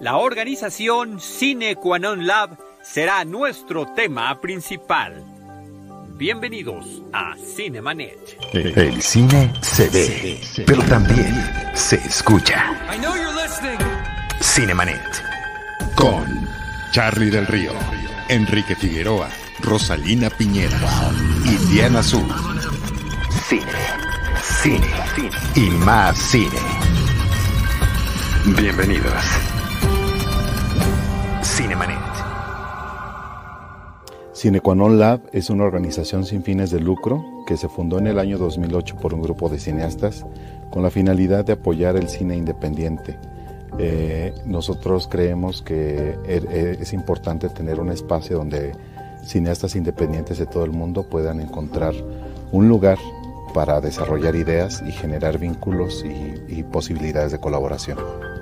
La organización Cine Quanon Lab será nuestro tema principal. Bienvenidos a Cinemanet. El cine se ve, pero también se escucha. Cinemanet. Con Charlie del Río, Enrique Figueroa, Rosalina Piñera y Diana Azul. Cine, cine, y más cine. Bienvenidos. Cinemanet. Cinequanon Lab es una organización sin fines de lucro que se fundó en el año 2008 por un grupo de cineastas con la finalidad de apoyar el cine independiente. Eh, nosotros creemos que er, eh, es importante tener un espacio donde cineastas independientes de todo el mundo puedan encontrar un lugar para desarrollar ideas y generar vínculos y, y posibilidades de colaboración.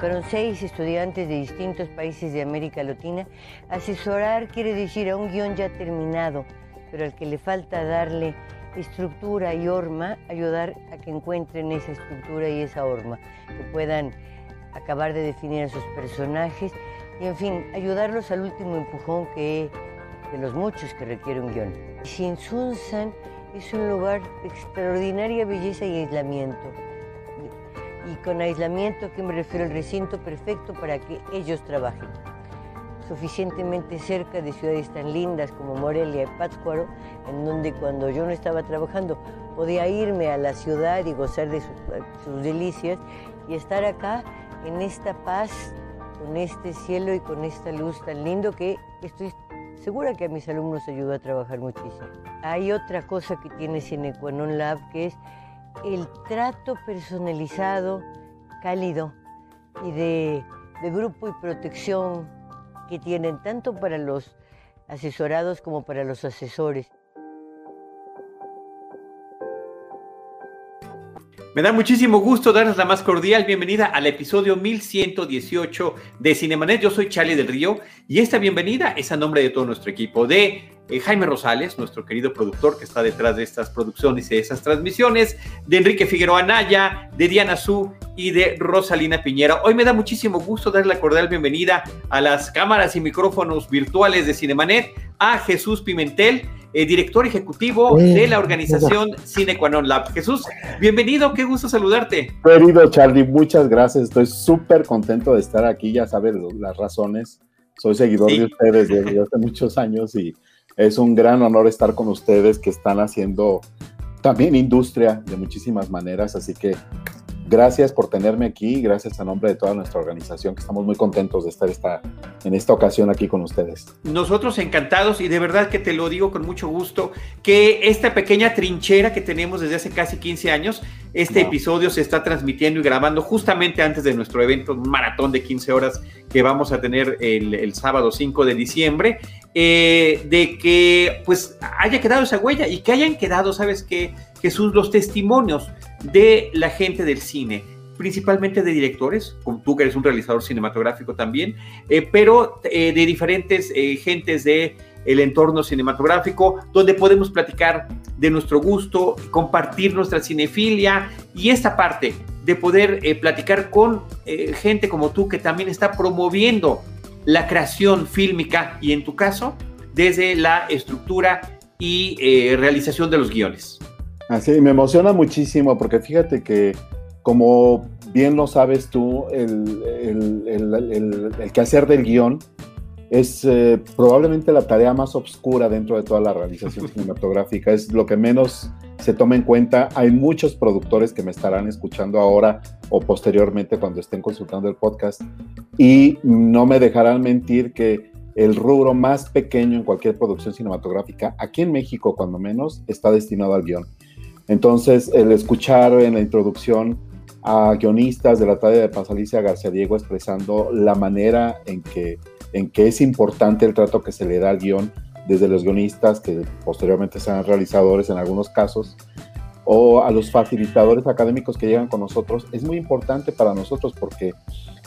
Tocaron seis estudiantes de distintos países de América Latina. Asesorar quiere decir a un guion ya terminado, pero al que le falta darle estructura y horma, ayudar a que encuentren esa estructura y esa horma, que puedan acabar de definir a sus personajes y, en fin, ayudarlos al último empujón que de los muchos que requiere un guion. Sunsan es un lugar de extraordinaria belleza y aislamiento con aislamiento, que me refiero al recinto perfecto para que ellos trabajen. Suficientemente cerca de ciudades tan lindas como Morelia y Pátzcuaro, en donde cuando yo no estaba trabajando podía irme a la ciudad y gozar de sus, delicias y estar acá en esta paz, con este cielo y con esta luz tan lindo que estoy segura que a mis alumnos ayuda a trabajar muchísimo. Hay otra cosa que tiene Cinequanon Lab que es el trato personalizado, cálido y de, grupo y protección que tienen tanto para los asesorados como para los asesores. Me da muchísimo gusto darles la más cordial bienvenida al episodio 1118 de Cinemanet. Yo soy Charlie del Río y esta bienvenida es a nombre de todo nuestro equipo de eh, Jaime Rosales, nuestro querido productor que está detrás de estas producciones y de esas transmisiones, de Enrique Figueroa Naya, de Diana Su y de Rosalina Piñera. Hoy me da muchísimo gusto darle la cordial bienvenida a las cámaras y micrófonos virtuales de Cinemanet a Jesús Pimentel eh, director ejecutivo de la organización Cinequanon Lab. Jesús, bienvenido, qué gusto saludarte. Querido Charlie, muchas gracias, estoy súper contento de estar aquí, ya sabes las razones, soy seguidor de ustedes desde hace muchos años y es un gran honor estar con ustedes que están haciendo también industria de muchísimas maneras, así que Gracias por tenerme aquí, gracias a nombre de toda nuestra organización, que estamos muy contentos de estar esta, en esta ocasión aquí con ustedes. Nosotros encantados y de verdad que te lo digo con mucho gusto, que esta pequeña trinchera que tenemos desde hace casi 15 años, este episodio se está transmitiendo y grabando justamente antes de nuestro evento, un maratón de 15 horas que vamos a tener el, sábado 5 de diciembre, eh, de que pues haya quedado esa huella y que hayan quedado, ¿sabes qué? Jesús, los testimonios de la gente del cine, principalmente de directores, como tú que eres un realizador cinematográfico también, eh, pero eh, de diferentes eh, gentes de el entorno cinematográfico, donde podemos platicar de nuestro gusto, compartir nuestra cinefilia y esta parte de poder platicar con gente como tú que también está promoviendo la creación fílmica y en tu caso, desde la estructura y realización de los guiones. Así, me emociona muchísimo porque fíjate que, como bien lo sabes tú, el, el, el, quehacer del guion es eh, probablemente la tarea más oscura dentro de toda la realización cinematográfica, es lo que menos se toma en cuenta. Hay muchos productores que me estarán escuchando ahora o posteriormente cuando estén consultando el podcast y no me dejarán mentir que el rubro más pequeño en cualquier producción cinematográfica, aquí en México cuando menos, está destinado al guion. Entonces, el escuchar en la introducción a guionistas de la talla de Pasalicia García Diego expresando la manera en que, en que es importante el trato que se le da al guion desde los guionistas, que posteriormente sean realizadores en algunos casos, o a los facilitadores académicos que llegan con nosotros, es muy importante para nosotros porque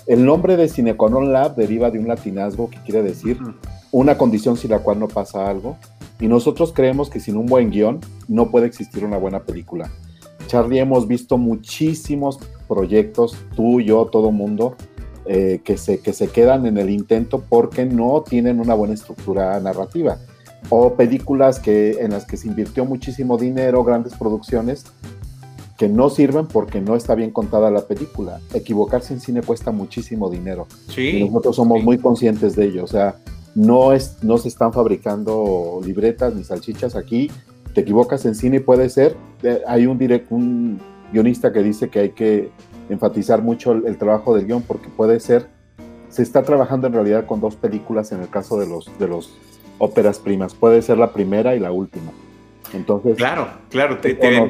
el nombre de Cineconon Lab deriva de un latinazgo que quiere decir una condición sin la cual no pasa algo. Y nosotros creemos que sin un buen guion no puede existir una buena película. Charlie, hemos visto muchísimos proyectos, tú, yo, todo mundo, eh, que, se, que se quedan en el intento porque no tienen una buena estructura narrativa. O películas que, en las que se invirtió muchísimo dinero, grandes producciones, que no sirven porque no está bien contada la película. Equivocarse en cine cuesta muchísimo dinero. Sí, y nosotros somos muy conscientes de ello. O sea, no, es, no se están fabricando libretas ni salchichas aquí. Te equivocas en cine, puede ser. Eh, hay un, direct, un guionista que dice que hay que enfatizar mucho el, trabajo del guion porque puede ser. Se está trabajando en realidad con dos películas en el caso de los, de los óperas primas. Puede ser la primera y la última. Entonces. Claro, claro,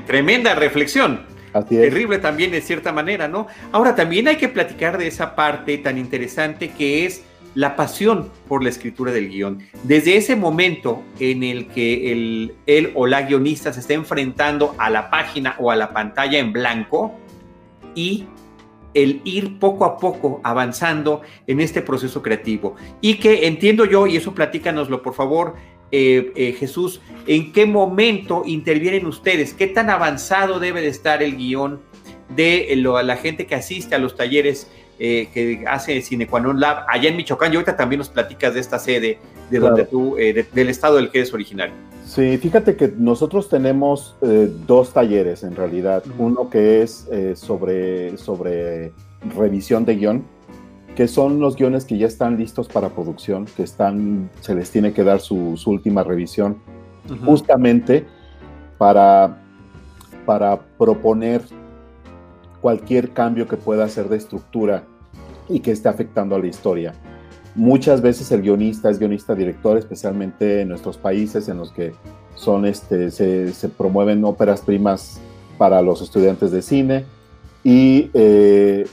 tremenda reflexión. Así Terrible también de cierta manera, ¿no? Ahora también hay que platicar de esa parte tan interesante que es la pasión por la escritura del guion. Desde ese momento en el que el, él o la guionista se está enfrentando a la página o a la pantalla en blanco y el ir poco a poco avanzando en este proceso creativo. Y que entiendo yo, y eso platícanoslo por favor, eh, eh, Jesús, ¿en qué momento intervienen ustedes? ¿Qué tan avanzado debe de estar el guion de la gente que asiste a los talleres eh, que hace Cinequanon Lab allá en Michoacán. Y ahorita también nos platicas de esta sede, de donde tú, eh, del estado del que eres originario. Sí, fíjate que nosotros tenemos eh, dos talleres en realidad. Uno que es sobre, sobre revisión de guion, que son los guiones que ya están listos para producción, que están, se les tiene que dar su, última revisión, justamente para, para proponer cualquier cambio que pueda hacer de estructura y que esté afectando a la historia. Muchas veces el guionista es guionista director, especialmente en nuestros países en los que son este, se, promueven óperas primas para los estudiantes de cine y eh,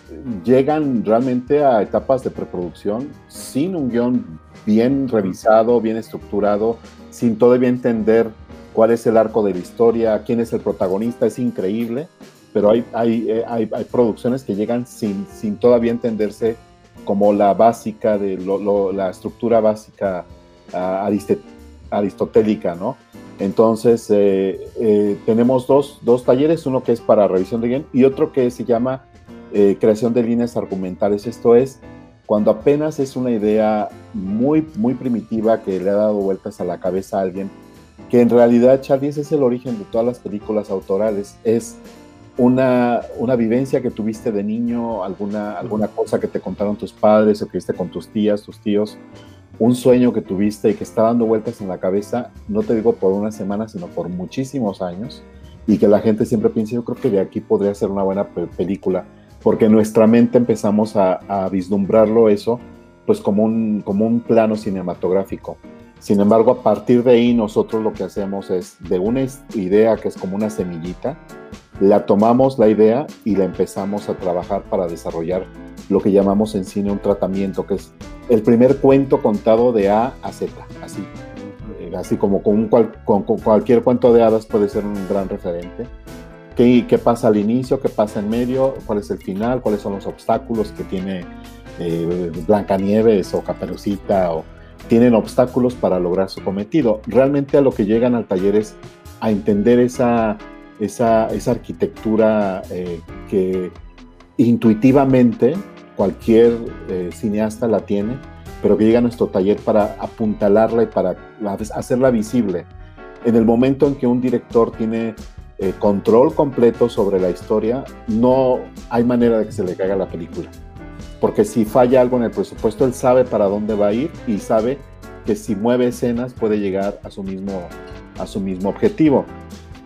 llegan realmente a etapas de preproducción sin un guion bien revisado, bien estructurado, sin todavía entender cuál es el arco de la historia, quién es el protagonista, es increíble pero hay, eh, hay, hay, producciones que llegan sin, sin todavía entenderse como la básica, de la estructura básica aristotélica, ¿no? Entonces, eh, eh, tenemos dos, dos, talleres, uno que es para revisión de guion y otro que se llama creación de líneas argumentales. Esto es cuando apenas es una idea muy, muy primitiva que le ha dado vueltas a la cabeza a alguien, que en realidad, Charlie, es el origen de todas las películas autorales, es una, una, vivencia que tuviste de niño, alguna, alguna cosa que te contaron tus padres o que viste con tus tías, tus tíos, un sueño que tuviste y que está dando vueltas en la cabeza, no te digo por una semana, sino por muchísimos años, y que la gente siempre piensa, yo creo que de aquí podría ser una buena película, porque nuestra mente empezamos a, a, vislumbrarlo eso, pues como un, como un plano cinematográfico. Sin embargo, a partir de ahí nosotros lo que hacemos es de una idea que es como una semillita, la tomamos la idea y la empezamos a trabajar para desarrollar lo que llamamos en cine un tratamiento, que es el primer cuento contado de A a Z, así. Así como con, cualquier cuento de hadas puede ser un gran referente. ¿Qué, ¿Qué, pasa al inicio? ¿Qué pasa en medio? ¿Cuál es el final? ¿Cuáles son los obstáculos que tiene eh, Blancanieves o Caperucita? O, tienen obstáculos para lograr su cometido. Realmente a lo que llegan al taller es a entender esa esa, arquitectura eh, que intuitivamente cualquier eh, cineasta la tiene, pero que llega a nuestro taller para apuntalarla y para hacerla visible. En el momento en que un director tiene eh, control completo sobre la historia, no hay manera de que se le caiga la película. Porque si falla algo en el presupuesto, él sabe para dónde va a ir y sabe que si mueve escenas puede llegar a su mismo, a su mismo objetivo.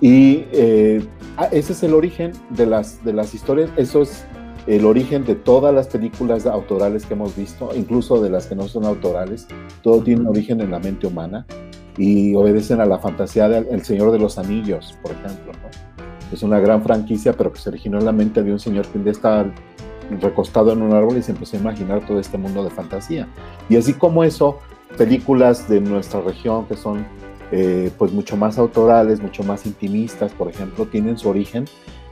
Y eh, ah, ese es el origen de las, de las historias, eso es el origen de todas las películas autorales que hemos visto, incluso de las que no son autorales, todo tiene un origen en la mente humana y obedecen a la fantasía del El Señor de los Anillos, por ejemplo. Es una gran franquicia, pero que se originó en la mente de un señor que un día estaba recostado en un árbol y se empezó a imaginar todo este mundo de fantasía. Y así como eso, películas de nuestra región que son eh, pues mucho más autorales, mucho más intimistas, por ejemplo, tienen su origen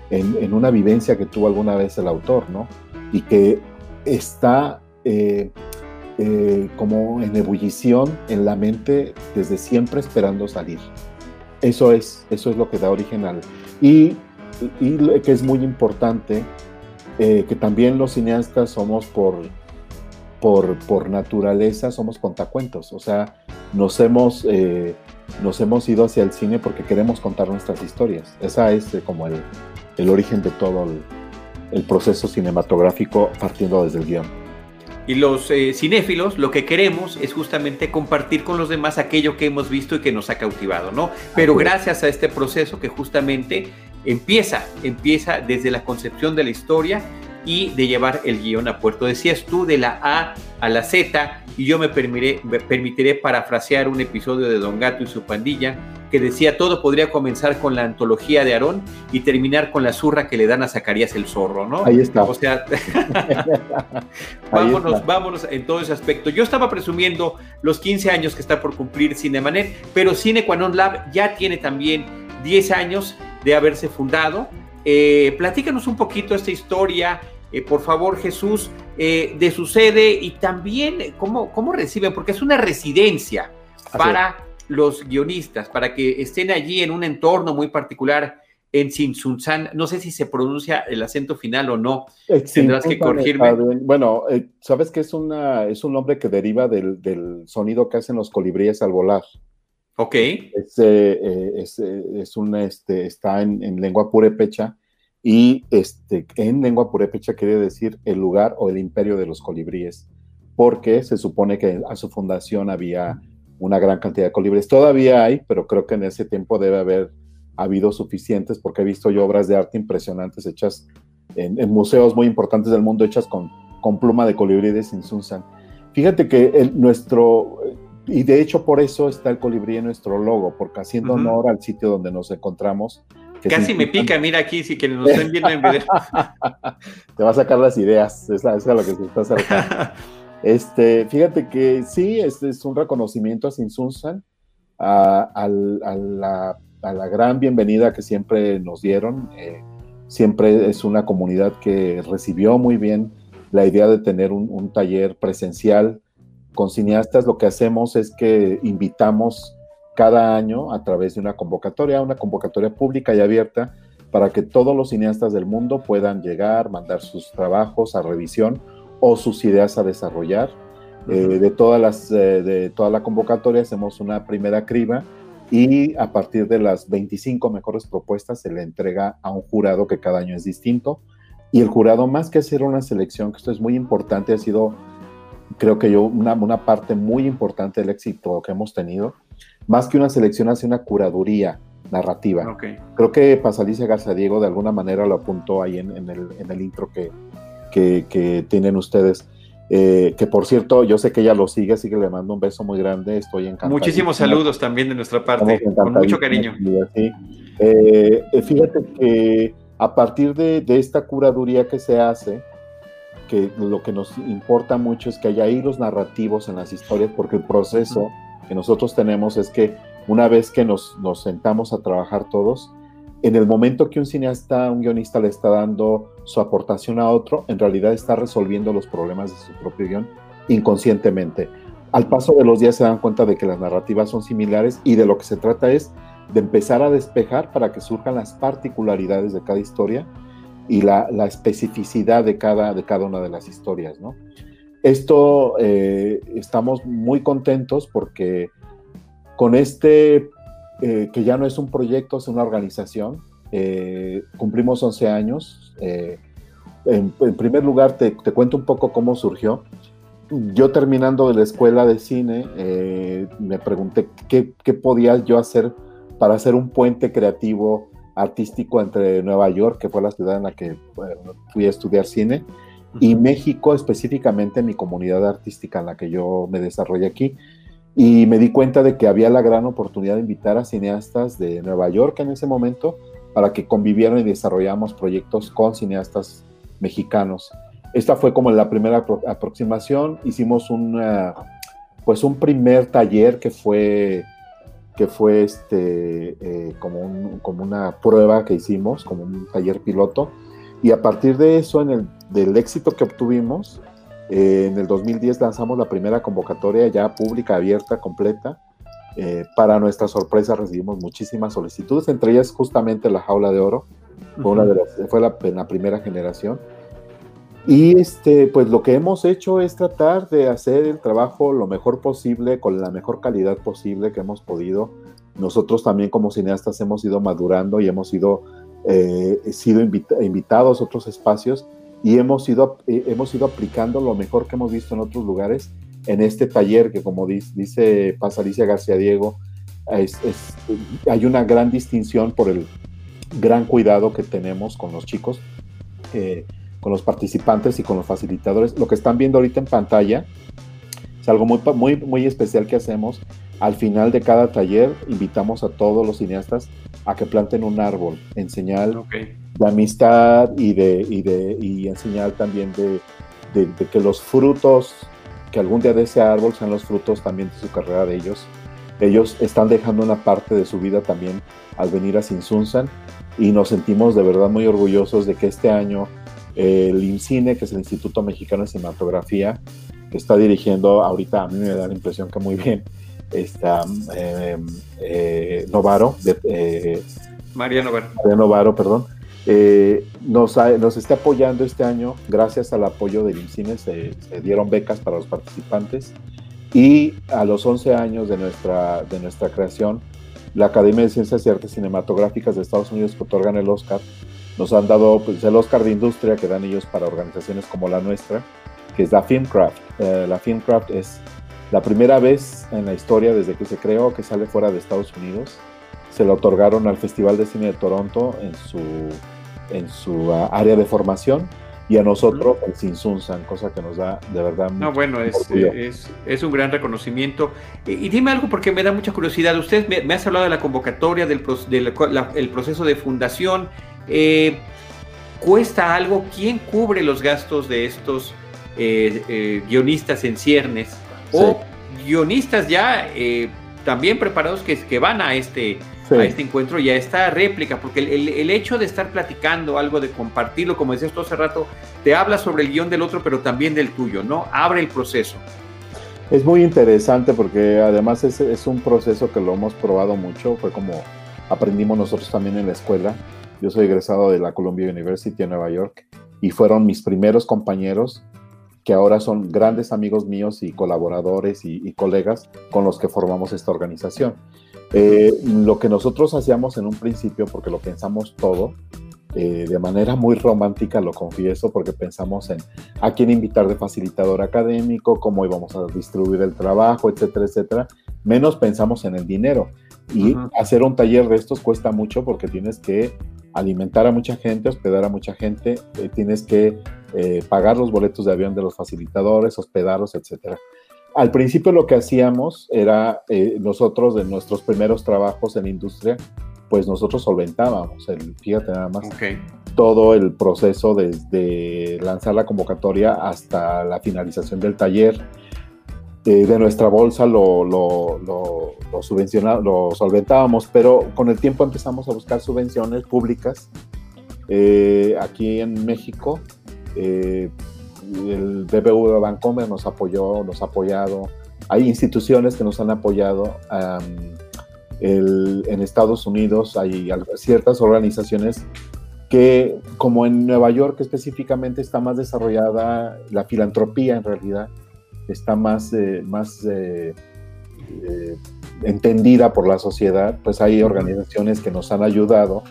en, una vivencia que tuvo alguna vez el autor, ¿no? Y que está, eh, eh, como en ebullición en la mente desde siempre esperando salir. Eso es, eso es lo que da origen al... Y, que es muy importante, que también los cineastas somos por, por, por, naturaleza, somos contacuentos, o sea, nos hemos, nos hemos ido hacia el cine porque queremos contar nuestras historias. Esa es como el, el origen de todo el, el proceso cinematográfico partiendo desde el guion. Y los eh, cinéfilos lo que queremos es justamente compartir con los demás aquello que hemos visto y que nos ha cautivado, ¿no? Pero gracias a este proceso que justamente empieza, empieza desde la concepción de la historia y de llevar el guion a puerto. Decías tú de la A a la Z y yo me permitiré, me permitiré parafrasear un episodio de Don Gato y su pandilla que decía todo podría comenzar con la antología de Aarón y terminar con la zurra que le dan a Zacarías el zorro, ¿no? Ahí está. O sea, vámonos, vámonos en todo ese aspecto. Yo estaba presumiendo los 15 años que está por cumplir Cinemanet, pero Cine Quanon Lab ya tiene también 10 años de haberse fundado. Eh, platícanos un poquito esta historia, eh, por favor, Jesús, eh, de su sede y también cómo, cómo reciben, porque es una residencia para los guionistas para que estén allí en un entorno muy particular en Sinsunsan. No sé si se pronuncia el acento final o no. Eh, Tendrás que corregirme. Bueno, eh, sabes que es, una, es un nombre que deriva del, sonido que hacen los colibríes al volar. Ok. Es, eh, es, una, este, está en, en, lengua purépecha y este, en lengua purépecha quiere decir el lugar o el imperio de los colibríes, porque se supone que a su fundación había una gran cantidad de colibríes. Todavía hay, pero creo que en ese tiempo debe haber habido suficientes porque he visto yo obras de arte impresionantes hechas en, museos muy importantes del mundo, hechas con, con pluma de colibrí de Sinsunsan. Fíjate que el, nuestro, y de hecho por eso está el colibrí en nuestro logo, porque haciendo honor al sitio donde nos encontramos. Casi me pica, mira aquí, si que nos estén viendo en video. Te va a sacar las ideas, es, es a lo que se está acercando. Este, fíjate que sí, este es un reconocimiento a Sinsunsan, a, a, la, a, la, gran bienvenida que siempre nos dieron. Eh, siempre es una comunidad que recibió muy bien la idea de tener un, un, taller presencial con cineastas. Lo que hacemos es que invitamos cada año a través de una convocatoria, una convocatoria pública y abierta, para que todos los cineastas del mundo puedan llegar, mandar sus trabajos a revisión o sus ideas a desarrollar. Eh, de, todas las, eh, de toda la convocatoria hacemos una primera criba y a partir de las 25 mejores propuestas se le entrega a un jurado que cada año es distinto. Y el jurado, más que hacer una selección, que esto es muy importante, ha sido, creo que yo, una, una parte muy importante del éxito que hemos tenido. Más que una selección, hace una curaduría narrativa. Creo que Pasalicia Garza Diego de alguna manera lo apuntó ahí en, en, el, en el intro que, que, tienen ustedes. Eh, que por cierto, yo sé que ella lo sigue, así que le mando un beso muy grande, estoy encantado. Muchísimos saludos también de nuestra parte, con mucho cariño. Eh, fíjate que a partir de, esta curaduría que se hace, que lo que nos importa mucho es que haya hilos narrativos en las historias, porque el proceso que nosotros tenemos es que una vez que nos, sentamos a trabajar todos, en el momento que un cineasta, un guionista le está dando su aportación a otro, en realidad está resolviendo los problemas de su propio guion inconscientemente. Al paso de los días se dan cuenta de que las narrativas son similares y de lo que se trata es de empezar a despejar para que surjan las particularidades de cada historia y la, especificidad de cada, de cada una de las historias. ¿no? Esto eh, estamos muy contentos porque con este eh, que ya no es un proyecto, es una organización. Eh, cumplimos 11 años. Eh, en, primer lugar, te, cuento un poco cómo surgió. Yo terminando de la escuela de cine, me pregunté qué, qué, podía yo hacer para hacer un puente creativo artístico entre Nueva York, que fue la ciudad en la que fui a estudiar cine, y México, específicamente mi comunidad artística en la que yo me desarrollé aquí y me di cuenta de que había la gran oportunidad de invitar a cineastas de Nueva York en ese momento para que convivieran y desarrollamos proyectos con cineastas mexicanos. Esta fue como la primera aproximación. Hicimos un, pues un primer taller que fue, que fue este, eh, como, un, como una prueba que hicimos, como un taller piloto. Y a partir de eso, en el, del éxito que obtuvimos, Eh, en el 2010 lanzamos la primera convocatoria ya pública, abierta, completa. Eh, para nuestra sorpresa recibimos muchísimas solicitudes, entre ellas justamente la jaula de oro, fue, una de las, fue la, la, primera generación. Y este, pues lo que hemos hecho es tratar de hacer el trabajo lo mejor posible, con la mejor calidad posible que hemos podido. Nosotros también como cineastas hemos ido madurando y hemos ido, eh, sido invita invitados a otros espacios y hemos ido, eh, hemos ido aplicando lo mejor que hemos visto en otros lugares en este taller que como dice, dice Paz Alicia García Diego, hay una gran distinción por el gran cuidado que tenemos con los chicos, eh, con los participantes y con los facilitadores. Lo que están viendo ahorita en pantalla es algo muy, muy, muy especial que hacemos. Al final de cada taller invitamos a todos los cineastas a que planten un árbol en señal. De amistad y, de, y, de, y en señal también de, de, de, que los frutos, que algún día de ese árbol sean los frutos también de su carrera de ellos. Ellos están dejando una parte de su vida también al venir a Sinsunsan y nos sentimos de verdad muy orgullosos de que este año eh, el INCINE, que es el Instituto Mexicano de Cinematografía, que está dirigiendo ahorita, a mí me da la impresión que muy bien, está eh, eh, Novaro, de, María Novaro. María Novaro, perdón, nos, ha, nos, está apoyando este año, gracias al apoyo del INCINE, se, se, dieron becas para los participantes y a los 11 años de nuestra, de nuestra creación, la Academia de Ciencias y Artes Cinematográficas de Estados Unidos que otorgan el Oscar, nos han dado pues, el Oscar de Industria que dan ellos para organizaciones como la nuestra, que es la Filmcraft. Eh, la Filmcraft es la primera vez en la historia desde que se creó que sale fuera de Estados Unidos. Se lo otorgaron al Festival de Cine de Toronto en su, en su uh, área de formación y a nosotros el Sinsunsan, cosa que nos da de verdad No, bueno, es, es, es, un gran reconocimiento. Y, y, dime algo porque me da mucha curiosidad. Usted me, me has hablado de la convocatoria, del, del la, el proceso de fundación. Eh, ¿Cuesta algo? ¿Quién cubre los gastos de estos eh, eh, guionistas en ciernes? Sí. O guionistas ya también preparados que, que van a este, sí. a este encuentro y a esta réplica, porque el, el, el, hecho de estar platicando algo, de compartirlo, como decías tú hace rato, te habla sobre el guion del otro, pero también del tuyo, ¿no? Abre el proceso. Es muy interesante porque además es, es un proceso que lo hemos probado mucho, fue como aprendimos nosotros también en la escuela. Yo soy egresado de la Columbia University en Nueva York y fueron mis primeros compañeros que ahora son grandes amigos míos y colaboradores y, y colegas con los que formamos esta organización. Eh, lo que nosotros hacíamos en un principio, porque lo pensamos todo, eh, de manera muy romántica, lo confieso, porque pensamos en a quién invitar de facilitador académico, cómo íbamos a distribuir el trabajo, etcétera, etcétera. Menos pensamos en el dinero. Y uh -huh. hacer un taller de estos cuesta mucho porque tienes que alimentar a mucha gente, hospedar a mucha gente, eh, tienes que eh, pagar los boletos de avión de los facilitadores, hospedarlos, etcétera. Al principio lo que hacíamos era eh, nosotros de nuestros primeros trabajos en industria, pues nosotros solventábamos, el, fíjate nada más, okay. todo el proceso desde lanzar la convocatoria hasta la finalización del taller. Eh, de nuestra bolsa lo, lo, lo, lo, subvencionábamos, lo solventábamos, pero con el tiempo empezamos a buscar subvenciones públicas eh, aquí en México. Eh, el BBV Bancomer nos apoyó, nos ha apoyado. Hay instituciones que nos han apoyado. Um, el, en Estados Unidos hay ciertas organizaciones que, como en Nueva York específicamente, está más desarrollada la filantropía en realidad, está más, eh, más eh, eh, entendida por la sociedad, pues hay organizaciones que nos han ayudado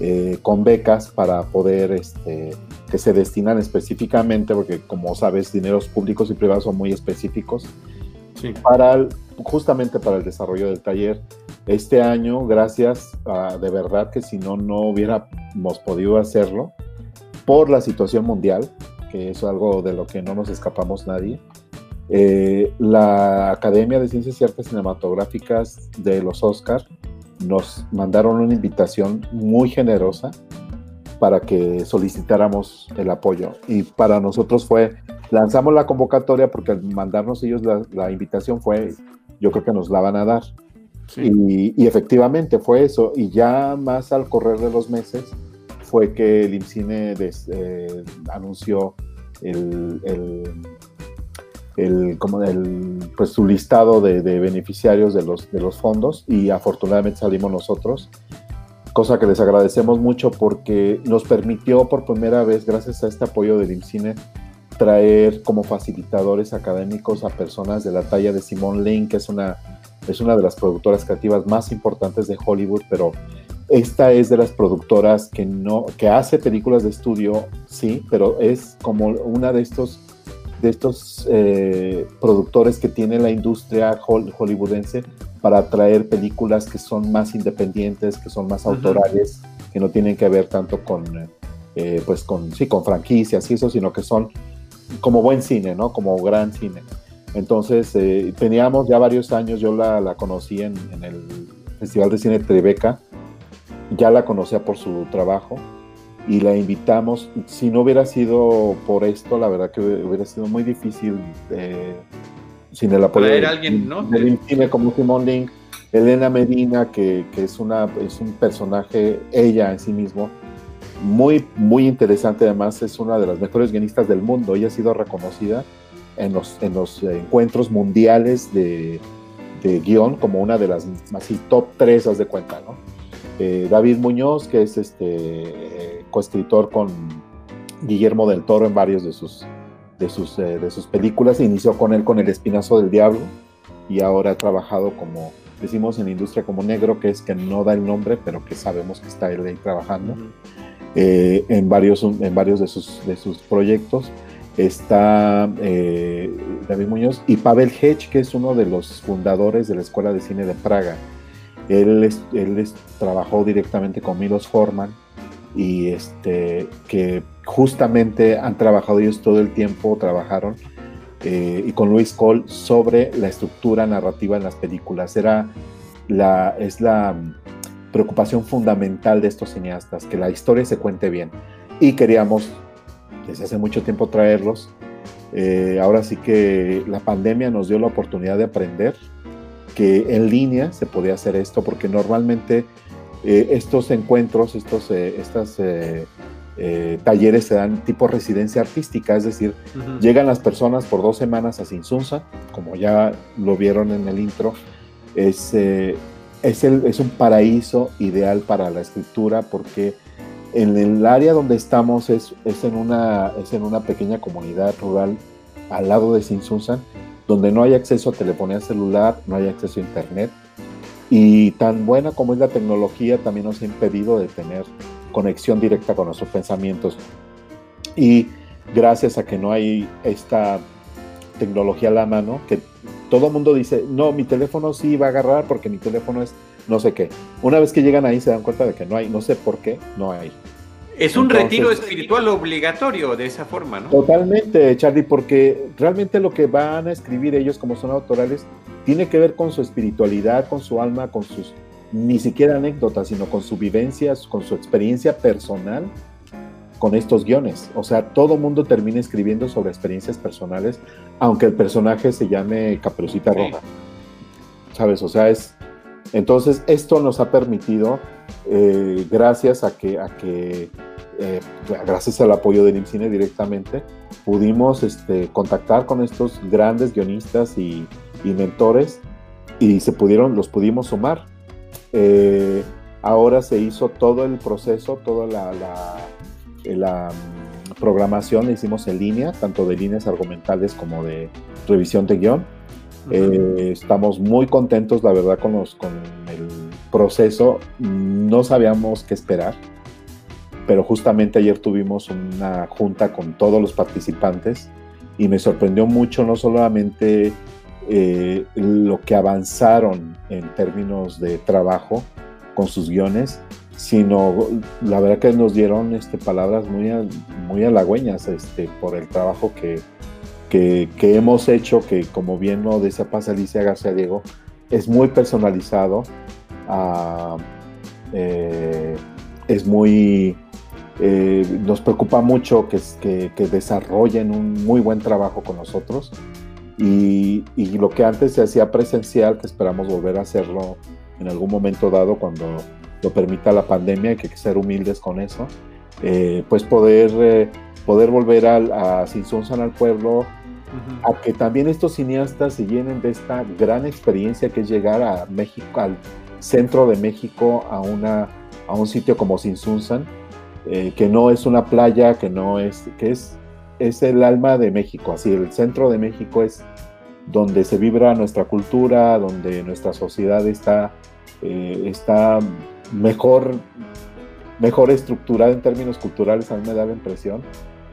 eh, con becas para poder, este, que se destinan específicamente, porque como sabes, dineros públicos y privados son muy específicos, sí. para el, justamente para el desarrollo del taller. Este año, gracias a, de verdad que si no, no hubiéramos podido hacerlo por la situación mundial, que es algo de lo que no nos escapamos nadie. Eh, la Academia de Ciencias y Artes Cinematográficas de los Oscar nos mandaron una invitación muy generosa para que solicitáramos el apoyo. Y para nosotros fue, lanzamos la convocatoria porque al mandarnos ellos la, la invitación fue, yo creo que nos la van a dar. Sí. Y, y, efectivamente fue eso. Y ya más al correr de los meses fue que el IMCINE des, eh, anunció el, el, el, como el, pues su listado de, de, beneficiarios de los, de los fondos y afortunadamente salimos nosotros, cosa que les agradecemos mucho porque nos permitió por primera vez, gracias a este apoyo del IMCINE, traer como facilitadores académicos a personas de la talla de Simone Lane, que es una, es una de las productoras creativas más importantes de Hollywood, pero esta es de las productoras que no que hace películas de estudio, sí, pero es como una de estos de estos eh, productores que tiene la industria hollywoodense para traer películas que son más independientes, que son más autorales, que no tienen que ver tanto con, eh, pues con, sí, con franquicias y eso, sino que son como buen cine, ¿no? Como gran cine. Entonces, eh, teníamos ya varios años, yo la, la conocí en, en, el Festival de Cine Tribeca, ya la conocía por su trabajo, y la invitamos. Si no hubiera sido por esto, la verdad que hubiera sido muy difícil eh, sin el apoyo de, alguien, ¿no? de cine como Simon Link, Elena Medina, que, que, es, una, es un personaje, ella en sí mismo, muy, muy interesante. Además, es una de las mejores guionistas del mundo. Ella ha sido reconocida en los, en los encuentros mundiales de, de guion como una de las así top 3, haz de cuenta, ¿no? Eh, David Muñoz, que es este coescritor con Guillermo del Toro en varios de sus, de sus, eh, de sus películas. Inició con él con El Espinazo del Diablo y ahora ha trabajado como, decimos en la industria como negro, que es que no da el nombre, pero que sabemos que está él ahí trabajando eh, en, varios, en varios de sus, de sus proyectos. Está eh, David Muñoz y Pavel Hedge, que es uno de los fundadores de la Escuela de Cine de Praga. Él, es, él es, trabajó directamente con Milos Forman y este, que justamente han trabajado ellos todo el tiempo, trabajaron eh, y con Luis Cole sobre la estructura narrativa en las películas. Era la, es la preocupación fundamental de estos cineastas, que la historia se cuente bien. Y queríamos desde hace mucho tiempo traerlos. Eh, ahora sí que la pandemia nos dio la oportunidad de aprender que en línea se podía hacer esto, porque normalmente eh, estos encuentros, estos eh, estas, eh, talleres se dan tipo residencia artística, es decir, uh -huh. llegan las personas por dos semanas a Sinsunza, como ya lo vieron en el intro, es, es, el, es un paraíso ideal para la escritura porque en el área donde estamos es, es, en, una, es en una pequeña comunidad rural al lado de Sinsunza, donde no hay acceso a telefonía celular, no hay acceso a internet, y tan buena como es la tecnología también nos ha impedido tener conexión directa con nuestros pensamientos. Y gracias a que no hay esta tecnología a la mano, que todo el mundo dice, no, mi teléfono sí va a agarrar porque mi teléfono es no sé qué. Una vez que llegan ahí se dan cuenta de que no hay, no sé por qué, no hay. Es un Entonces, retiro espiritual obligatorio de esa forma, ¿no? Totalmente, Charlie, porque realmente lo que van a escribir ellos como son autorales tiene que ver con su espiritualidad, con su alma, con sus ni siquiera anécdotas, sino con su vivencia, con su experiencia personal con estos guiones. O sea, todo mundo termina escribiendo sobre experiencias personales, aunque el personaje se llame Caperucita sí. Roja. ¿Sabes? O sea, es. Entonces, esto nos ha permitido, eh, gracias a que, a que eh, gracias al apoyo del IMCINE directamente, pudimos este, contactar con estos grandes guionistas y, y mentores y se pudieron, los pudimos sumar. Eh, ahora se hizo todo el proceso, toda la, la, um, programación la hicimos en línea, tanto de líneas argumentales como de revisión de guion. Eh, estamos muy contentos, la verdad, con, con el proceso. No sabíamos qué esperar, pero justamente ayer tuvimos una junta con todos los participantes y me sorprendió mucho no solamente eh, lo que avanzaron en términos de trabajo con sus guiones, sino la verdad que nos dieron este, palabras muy, muy halagüeñas este, por el trabajo que, que, que, hemos hecho, que como bien lo decía Paz Alicia García Diego, es muy personalizado, uh, eh, es muy... Eh, nos preocupa mucho que, que, que desarrollen un muy buen trabajo con nosotros. Y, y, lo que antes se hacía presencial, que esperamos volver a hacerlo en algún momento dado cuando lo permita la pandemia, hay que ser humildes con eso, eh, pues poder, eh, poder volver a Sinsunzan al pueblo, a que también estos cineastas se llenen de esta gran experiencia que es llegar a México, al centro de México, a, una, a un sitio como Sinsunzan, eh, que no es una playa, que no es, que es, es el alma de México, así, el centro de México es donde se vibra nuestra cultura, donde nuestra sociedad está, eh, está mejor, mejor estructurada en términos culturales, a mí me da la impresión,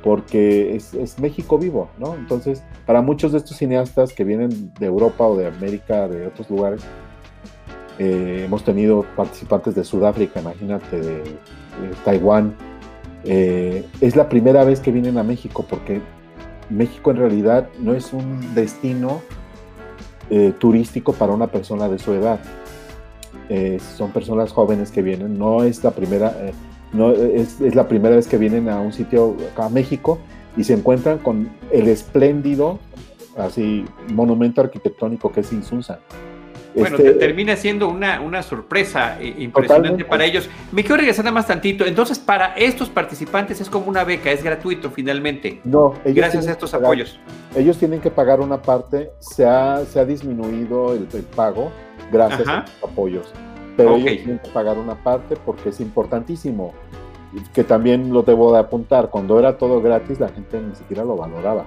porque es, México vivo, ¿no? Entonces, para muchos de estos cineastas que vienen de Europa o de América, de otros lugares, eh, hemos tenido participantes de Sudáfrica, imagínate, de, Taiwán. Eh, es la primera vez que vienen a México porque México en realidad no es un destino eh, turístico para una persona de su edad. Son personas jóvenes que vienen, no es la primera, no es, es, la primera vez que vienen a un sitio a México y se encuentran con el espléndido así monumento arquitectónico que es Insunza. Bueno, este, termina siendo una, una sorpresa impresionante totalmente. para ellos. Me quiero regresar nada más tantito. Entonces, para estos participantes es como una beca, es gratuito finalmente. No, gracias a estos pagar, apoyos. Ellos tienen que pagar una parte, se ha, se ha disminuido el, el pago gracias Ajá. a los apoyos. Pero okay. ellos tienen que pagar una parte porque es importantísimo. Que también lo debo de apuntar. Cuando era todo gratis, la gente ni siquiera lo valoraba.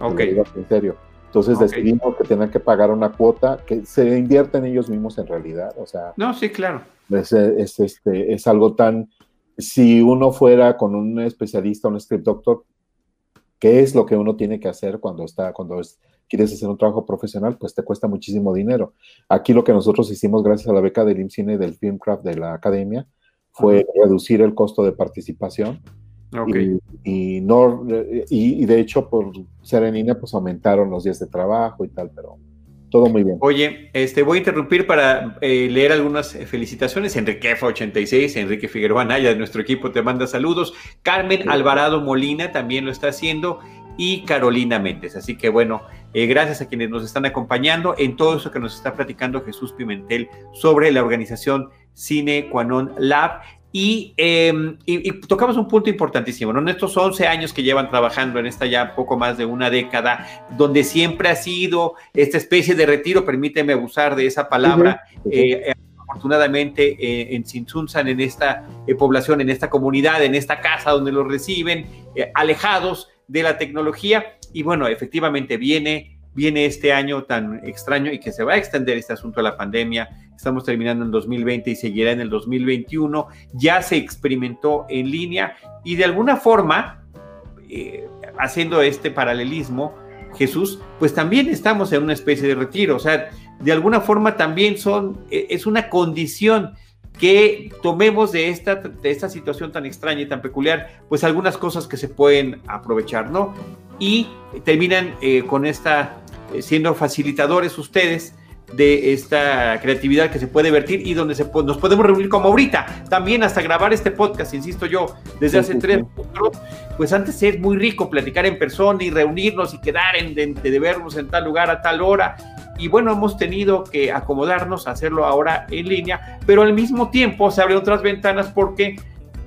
Ok. En serio. Entonces okay. decidimos que tenían que pagar una cuota que se invierten ellos mismos en realidad. O sea, no, sí, claro. Es, es, este, es algo tan. Si uno fuera con un especialista, un script doctor, ¿qué es lo que uno tiene que hacer cuando está, cuando es, quieres hacer un trabajo profesional? Pues te cuesta muchísimo dinero. Aquí lo que nosotros hicimos, gracias a la beca del IMCINE y del Filmcraft de la academia, fue reducir el costo de participación Okay. Y, y, no, y, y, de hecho, por ser en línea, pues aumentaron los días de trabajo y tal, pero todo muy bien. Oye, este, voy a interrumpir para eh, leer algunas felicitaciones. Enriquefa86, Enrique Figueroa Naya de nuestro equipo te manda saludos. Carmen sí. Alvarado Molina también lo está haciendo y Carolina Méndez. Así que bueno, eh, gracias a quienes nos están acompañando en todo eso que nos está platicando Jesús Pimentel sobre la organización Cine Quanon Lab. Y, eh, y, y, tocamos un punto importantísimo, ¿no? En estos 11 años que llevan trabajando en esta ya poco más de una década, donde siempre ha sido esta especie de retiro, permíteme abusar de esa palabra, uh -huh. eh, afortunadamente eh, en Sinsunzan, en esta eh, población, en esta comunidad, en esta casa donde los reciben, eh, alejados de la tecnología. Y bueno, efectivamente viene viene este año tan extraño y que se va a extender este asunto de la pandemia. Estamos terminando en 2020 y seguirá en el 2021. Ya se experimentó en línea y de alguna forma, eh, haciendo este paralelismo, Jesús, pues también estamos en una especie de retiro. O sea, de alguna forma también son, eh, es una condición que tomemos de esta, de esta situación tan extraña y tan peculiar, pues algunas cosas que se pueden aprovechar, ¿no? Y terminan eh, con esta eh, siendo facilitadores ustedes de esta creatividad que se puede vertir y donde se, nos podemos reunir como ahorita, también hasta grabar este podcast, insisto yo, desde hace tres pues antes es muy rico platicar en persona y reunirnos y quedar en, de, de vernos en tal lugar a tal hora, y bueno, hemos tenido que acomodarnos a hacerlo ahora en línea, pero al mismo tiempo se abren otras ventanas porque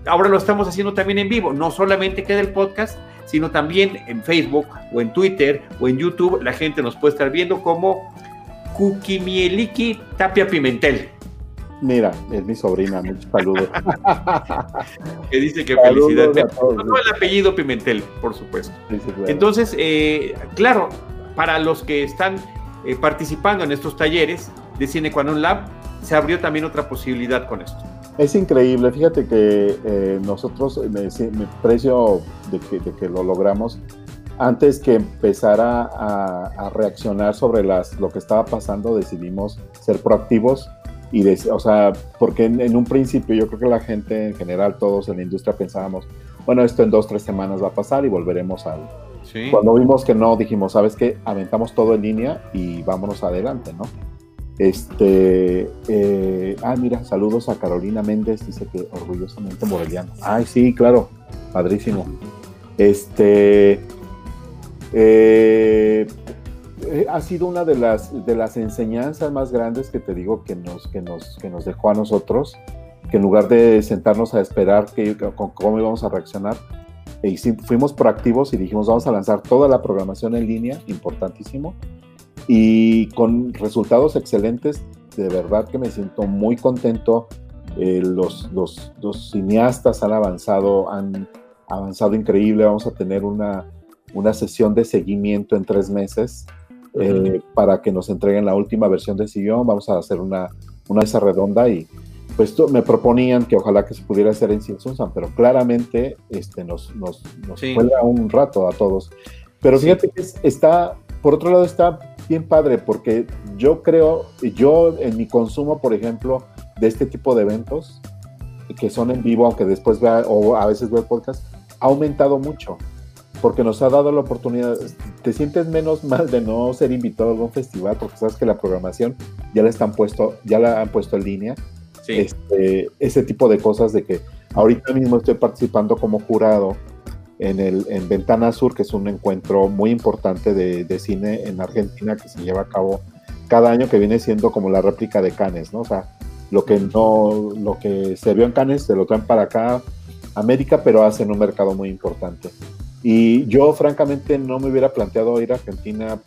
ahora lo estamos haciendo también en vivo, no solamente queda el podcast, sino también en Facebook o en Twitter o en YouTube la gente nos puede estar viendo como Kukimieliki Tapia Pimentel. Mira, es mi sobrina, muchos saludos. que dice que felicidades. No el apellido Pimentel, por supuesto. Sí, sí, claro. Entonces, eh, claro, para los que están eh, participando en estos talleres de Cine Quanon Lab, se abrió también otra posibilidad con esto. Es increíble, fíjate que eh, nosotros, me, me precio de que, de que, lo logramos, antes que empezara a, a, reaccionar sobre las, lo que estaba pasando, decidimos ser proactivos y, de, o sea, porque en, en, un principio yo creo que la gente en general, todos en la industria pensábamos, bueno, esto en dos, tres semanas va a pasar y volveremos al... Sí. Cuando vimos que no, dijimos, ¿sabes qué? Aventamos todo en línea y vámonos adelante, ¿no? Este, eh, ah, mira, saludos a Carolina Méndez, dice que orgullosamente moreliano. Ay, sí, claro, padrísimo. Este, eh, ha sido una de las, de las enseñanzas más grandes que te digo que nos, que nos, que nos dejó a nosotros, que en lugar de sentarnos a esperar que, cómo íbamos a reaccionar, y fuimos proactivos y dijimos, vamos a lanzar toda la programación en línea, importantísimo, y con resultados excelentes, de verdad que me siento muy contento. Eh, los, los, los, cineastas han avanzado, han avanzado increíble. Vamos a tener una, una sesión de seguimiento en tres meses eh, para que nos entreguen la última versión de sillón. Vamos a hacer una, una mesa redonda y pues me proponían que ojalá que se pudiera hacer en Simpson, pero claramente este, nos, nos, nos un rato a todos. Pero fíjate que está, por otro lado, está bien padre, porque yo creo, yo en mi consumo, por ejemplo, de este tipo de eventos, que son en vivo, aunque después vea, o a veces veo podcast, ha aumentado mucho, porque nos ha dado la oportunidad, te sientes menos mal de no ser invitado a algún festival, porque sabes que la programación ya la están puesto, ya la han puesto en línea, este, ese tipo de cosas de que ahorita mismo estoy participando como jurado en, el, en Ventana Sur, que es un encuentro muy importante de, cine en Argentina que se lleva a cabo cada año, que viene siendo como la réplica de Cannes, ¿no? O sea, lo que no, lo que se vio en Cannes se lo traen para acá, América, pero hacen un mercado muy importante. Y yo, francamente, no me hubiera planteado ir a Argentina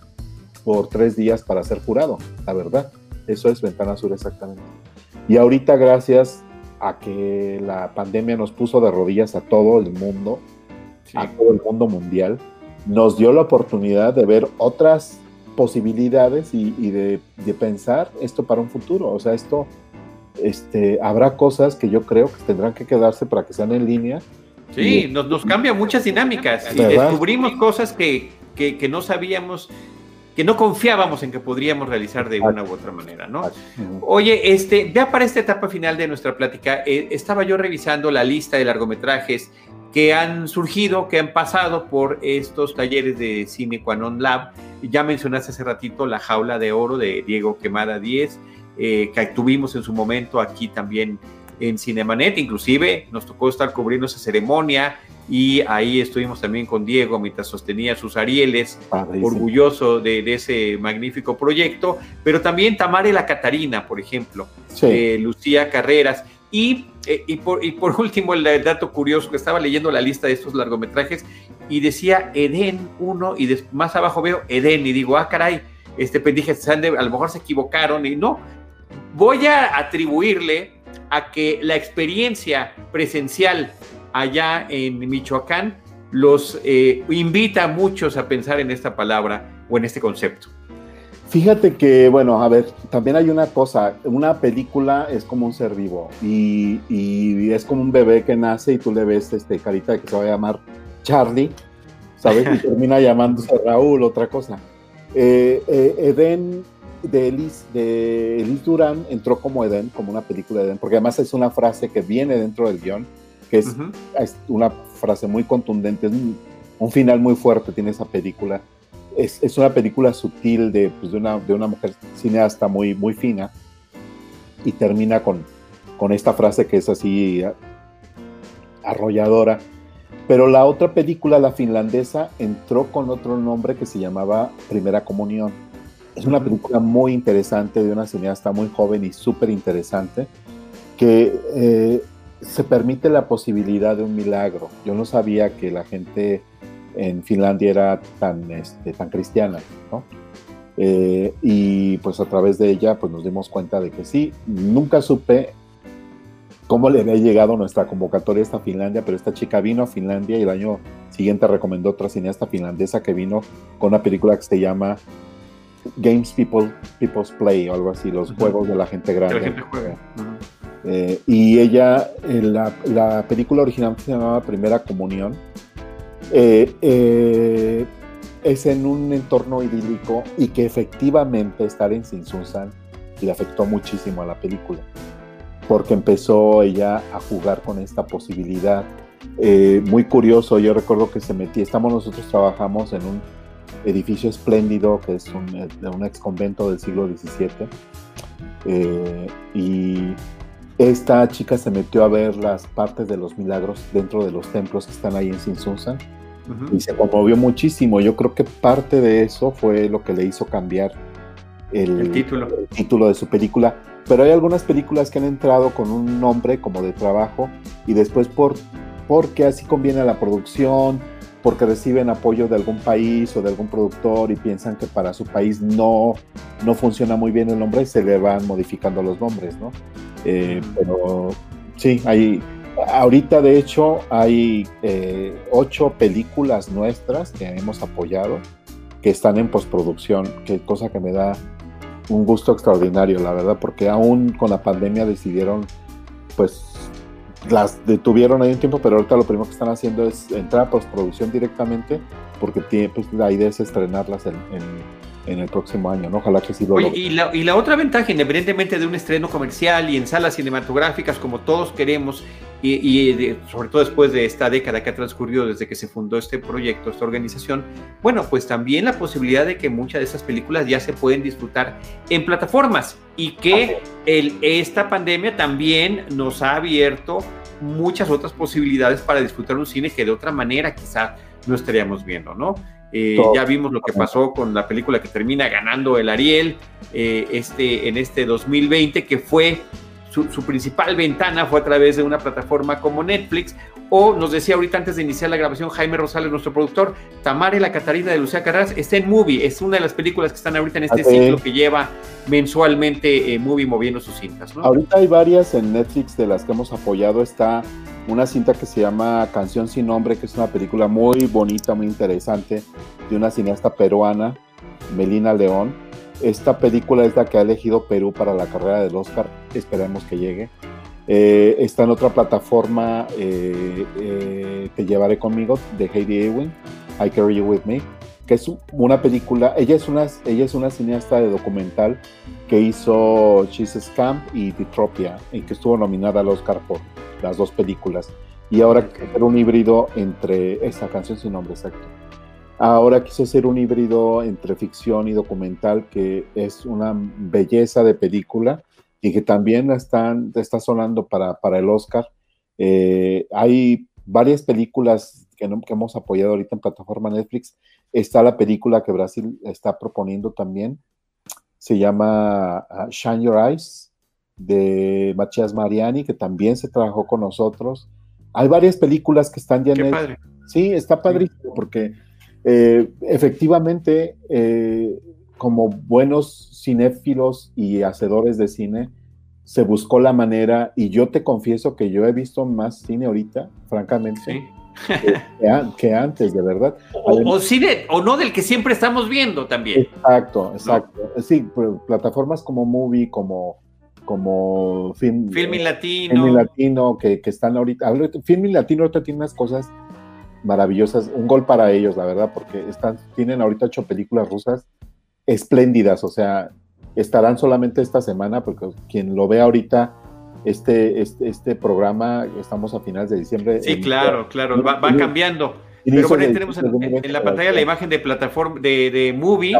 por tres días para ser jurado, la verdad. Eso es Ventana Sur exactamente. Y ahorita gracias a que la pandemia nos puso de rodillas a todo el mundo, a todo el mundo mundial, nos dio la oportunidad de ver otras posibilidades y, de, pensar esto para un futuro. O sea, esto, este, habrá cosas que yo creo que tendrán que quedarse para que sean en línea. Sí, nos, nos cambia muchas dinámicas y descubrimos cosas que, que, que no sabíamos que no confiábamos en que podríamos realizar de una u otra manera, ¿no? Oye, este, ya para esta etapa final de nuestra plática, eh, estaba yo revisando la lista de largometrajes que han surgido, que han pasado por estos talleres de Cine Quanon Lab. Ya mencionaste hace ratito La Jaula de Oro de Diego Quemada 10, eh, que tuvimos en su momento aquí también en Cinemanet, inclusive nos tocó estar cubriendo esa ceremonia y ahí estuvimos también con Diego mientras sostenía sus Arieles, orgulloso de, ese magnífico proyecto, pero también Tamara la Catarina, por ejemplo, Lucía Carreras. Y, eh, y, por, y, por, último, el, dato curioso, que estaba leyendo la lista de estos largometrajes y decía Edén 1 y más abajo veo Edén y digo, ah, caray, este, pues dije, a lo mejor se equivocaron y no, voy a atribuirle a que la experiencia presencial allá en Michoacán los eh, invita a muchos a pensar en esta palabra o en este concepto. Fíjate que, bueno, a ver, también hay una cosa, una película es como un ser vivo y, es como un bebé que nace y tú le ves este carita que se va a llamar Charlie, ¿sabes? Y termina llamándose Raúl, otra cosa. Eh, eh, Eden de Elis, de Elis Durán entró como Eden, como una película de Eden, porque además es una frase que viene dentro del guion que es, una frase muy contundente, es un, final muy fuerte tiene esa película. Es, es una película sutil de, pues, de, una, de, una, mujer cineasta muy, muy fina y termina con, con esta frase que es así arrolladora. Pero la otra película, la finlandesa, entró con otro nombre que se llamaba Primera Comunión. Es una película muy interesante de una cineasta muy joven y súper interesante que eh, se permite la posibilidad de un milagro. Yo no sabía que la gente en Finlandia era tan, este, tan cristiana, ¿no? Eh, y pues a través de ella pues nos dimos cuenta de que sí, nunca supe cómo le había llegado nuestra convocatoria a Finlandia, pero esta chica vino a Finlandia y el año siguiente recomendó otra cineasta finlandesa que vino con una película que se llama Games People, People's Play o algo así, los juegos de la gente grande. la gente juega. Eh, y ella, la, película original se llamaba Primera Comunión, eh, eh, es en un entorno idílico y que efectivamente estar en Sinsunsan le afectó muchísimo a la película, porque empezó ella a jugar con esta posibilidad. muy curioso, yo recuerdo que se metía, estamos nosotros trabajamos en un edificio espléndido que es un, un ex convento del siglo XVII. y esta chica se metió a ver las partes de los milagros dentro de los templos que están ahí en Sinsunsan y se conmovió muchísimo. Yo creo que parte de eso fue lo que le hizo cambiar el, título. de su película. Pero hay algunas películas que han entrado con un nombre como de trabajo y después por porque así conviene a la producción, porque reciben apoyo de algún país o de algún productor y piensan que para su país no, no funciona muy bien el nombre se le van modificando los nombres, ¿no? Eh, pero sí, hay, ahorita de hecho hay eh, ocho películas nuestras que hemos apoyado que están en postproducción, que cosa que me da un gusto extraordinario, la verdad, porque aún con la pandemia decidieron pues las detuvieron ahí un tiempo, pero ahorita lo primero que están haciendo es entrar a postproducción directamente, porque pues, la idea es estrenarlas en, el próximo año, ¿no? Ojalá que sí lo Oye, y la, y la otra ventaja, independientemente de un estreno comercial y en salas cinematográficas, como todos queremos, y, sobre todo después de esta década que ha transcurrido desde que se fundó este proyecto, esta organización, bueno, pues también la posibilidad de que muchas de esas películas ya se pueden disfrutar en plataformas y que el, esta pandemia también nos ha abierto muchas otras posibilidades para disfrutar un cine que de otra manera quizá no estaríamos viendo, ¿no? Eh, ya vimos lo que pasó con la película que termina ganando el Ariel eh, este, en este 2020, que fue su, principal ventana fue a través de una plataforma como Netflix, o nos decía ahorita antes de iniciar la grabación Jaime Rosales, nuestro productor, Tamara y la Catarina de Lucía Carras está en Movie, es una de las películas que están ahorita en este ciclo que lleva mensualmente eh, Movie moviendo sus cintas. Ahorita hay varias en Netflix de las que hemos apoyado, está una cinta que se llama Canción sin nombre, que es una película muy bonita, muy interesante, de una cineasta peruana, Melina León esta película es la que ha elegido Perú para la carrera del Oscar. Esperemos que llegue. Eh, está en otra plataforma eh, eh, que llevaré conmigo de Heidi Ewing, I Carry You With Me, que es una película. Ella es una, ella es una cineasta de documental que hizo She's Scamp y Ditropia y que estuvo nominada al Oscar por las dos películas. Y ahora quiere un híbrido entre esa canción sin nombre exacto Ahora quise hacer un híbrido entre ficción y documental que es una belleza de película y que también están, está sonando para, para el Oscar. Eh, hay varias películas que, que, hemos apoyado ahorita en plataforma Netflix. Está la película que Brasil está proponiendo también. Se llama uh, Shine Your Eyes de Matías Mariani, que también se trabajó con nosotros. Hay varias películas que están ya en Sí, está padrísimo porque eh, efectivamente, eh, como buenos cinéfilos y hacedores de cine, se buscó la manera, y yo te confieso que yo he visto más cine ahorita, francamente, que, antes, de verdad. O, cine, o no del que siempre estamos viendo también. Exacto, exacto. Sí, plataformas como Movie, como como Film, Latino. Latino, que, que, están ahorita. Film Latino ahorita tiene unas cosas maravillosas, un gol para ellos, la verdad, porque están, tienen ahorita ocho películas rusas espléndidas, o sea, estarán solamente esta semana, porque quien lo ve ahorita, este, este, este programa, estamos a finales de diciembre. Sí, claro, claro, va, va cambiando. Pero bueno, ahí tenemos en, la pantalla la imagen de plataforma de, de Movie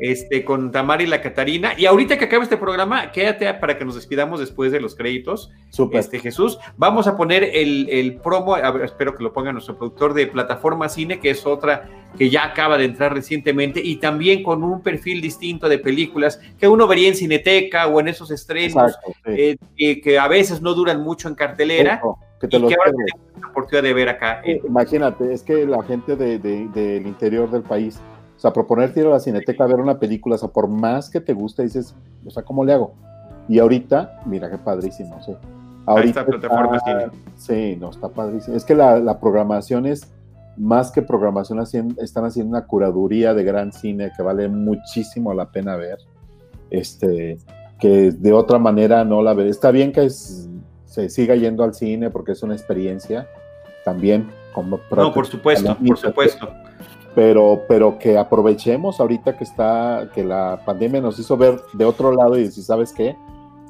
este con Tamara y la Catarina. Y ahorita que acabe este programa, quédate para que nos despidamos después de los créditos. Este Jesús, vamos a poner el, el promo, espero que lo ponga nuestro productor de Plataforma Cine, que es otra que ya acaba de entrar recientemente, y también con un perfil distinto de películas que uno vería en Cineteca o en esos estrenos eh, que, a veces no duran mucho en cartelera que te lo la oportunidad de ver acá. Imagínate, es que la gente de, del interior del país, o sea, proponerte ir a la cineteca a ver una película, o sea, por más que te guste, dices, o sea, ¿cómo le hago? Y ahorita, mira qué padrísimo, sí. Ahorita plataforma Sí, no, está padrísimo. Es que la, la programación es más que programación, están haciendo una curaduría de gran cine que vale muchísimo la pena ver. Este, que de otra manera no la ve. Está bien que es se siga yendo al cine porque es una experiencia también. Como no, por supuesto, por supuesto. Pero, pero que aprovechemos ahorita que está, que la pandemia nos hizo ver de otro lado y decir, ¿sabes qué?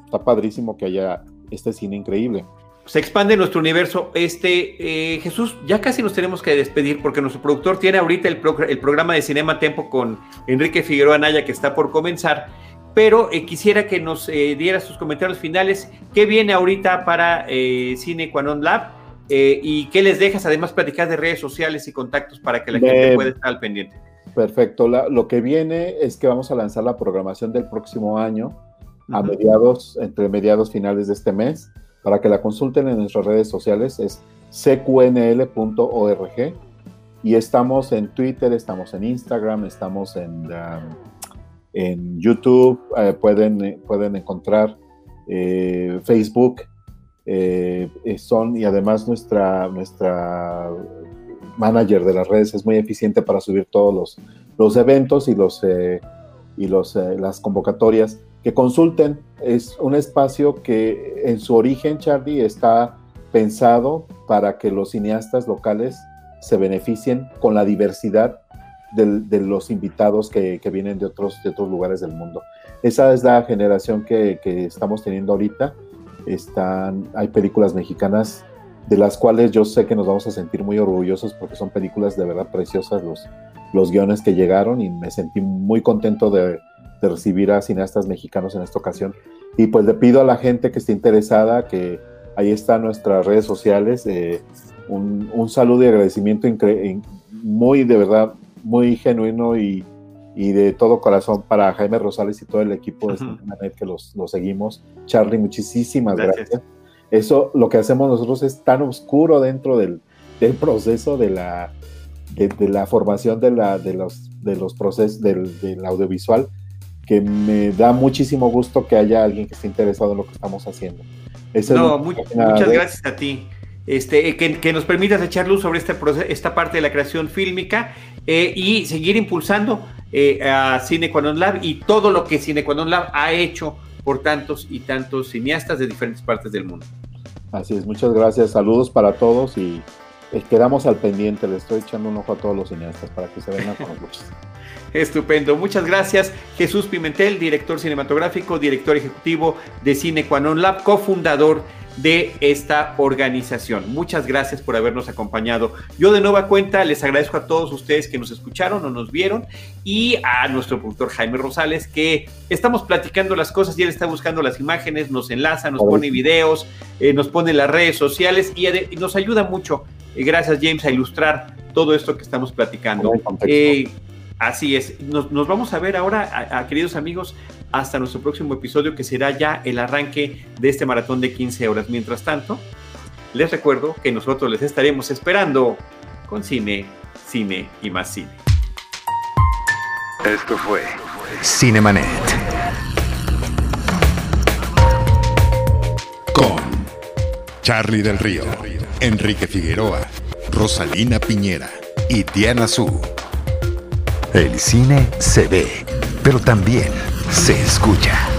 Está padrísimo que haya este cine increíble. Se expande nuestro universo. Este, eh, Jesús, ya casi nos tenemos que despedir porque nuestro productor tiene ahorita el, el programa de Cinema Tempo con Enrique Figueroa Naya que está por comenzar pero eh, quisiera que nos eh, diera sus comentarios finales. ¿Qué viene ahorita para eh, Cine Quanon Lab? ¿Y qué les dejas? Además, platicar de redes sociales y contactos para que la gente pueda estar al pendiente. Perfecto. lo que viene es que vamos a lanzar la programación del próximo año a mediados, entre mediados finales de este mes, para que la consulten en nuestras redes sociales. Es cqnl.org y estamos en Twitter, estamos en Instagram, estamos en, um, en YouTube, eh, pueden, pueden encontrar eh, Facebook, eh, son y además nuestra, nuestra manager de las redes es muy eficiente para subir todos los, los eventos y, los, y los, las convocatorias. Que consulten, es un espacio que en su origen, Charlie, está pensado para que los cineastas locales se beneficien con la diversidad de, los invitados que, vienen de otros, de otros lugares del mundo. Esa es la generación que, estamos teniendo ahorita. Están, hay películas mexicanas de las cuales yo sé que nos vamos a sentir muy orgullosos porque son películas de verdad preciosas los, los guiones que llegaron y me sentí muy contento de, recibir a cineastas mexicanos en esta ocasión. Y pues le pido a la gente que esté interesada que ahí están nuestras redes sociales. Eh, un, saludo y agradecimiento muy de verdad, muy genuino y, de todo corazón para Jaime Rosales y todo el equipo de Internet que los, seguimos. Charlie, muchísimas gracias. Eso, lo que hacemos nosotros es tan oscuro dentro del, proceso de la, de, la formación de, la, de, los, de los procesos del, del audiovisual que me da muchísimo gusto que haya alguien que esté interesado en lo que estamos haciendo. no, muchas gracias a ti este, que, nos permitas echar luz sobre este esta parte de la creación fílmica eh, y seguir impulsando eh, a Cine Lab y todo lo que Cine Lab ha hecho por tantos y tantos cineastas de diferentes partes del mundo. Así es, muchas gracias, saludos para todos y eh, quedamos al pendiente, le estoy echando un ojo a todos los cineastas para que se vengan con nosotros. Estupendo, muchas gracias Jesús Pimentel, director cinematográfico, director ejecutivo de Cine Lab, cofundador de esta organización. Muchas gracias por habernos acompañado. Yo de nueva cuenta les agradezco a todos ustedes que nos escucharon o nos vieron y a nuestro productor Jaime Rosales que estamos platicando las cosas y él está buscando las imágenes, nos enlaza, nos pone videos, eh, nos pone las redes sociales y, nos ayuda mucho. Eh, gracias James a ilustrar todo esto que estamos platicando. Eh, así es. Nos, vamos a ver ahora, queridos amigos, hasta nuestro próximo episodio que será ya el arranque de este maratón de 15 horas. Mientras tanto, les recuerdo que nosotros les estaremos esperando con cine, cine y más cine. Esto fue Cinemanet. Con Charlie del Río, Enrique Figueroa, Rosalina Piñera y Diana Su. El cine se ve, pero también se escucha.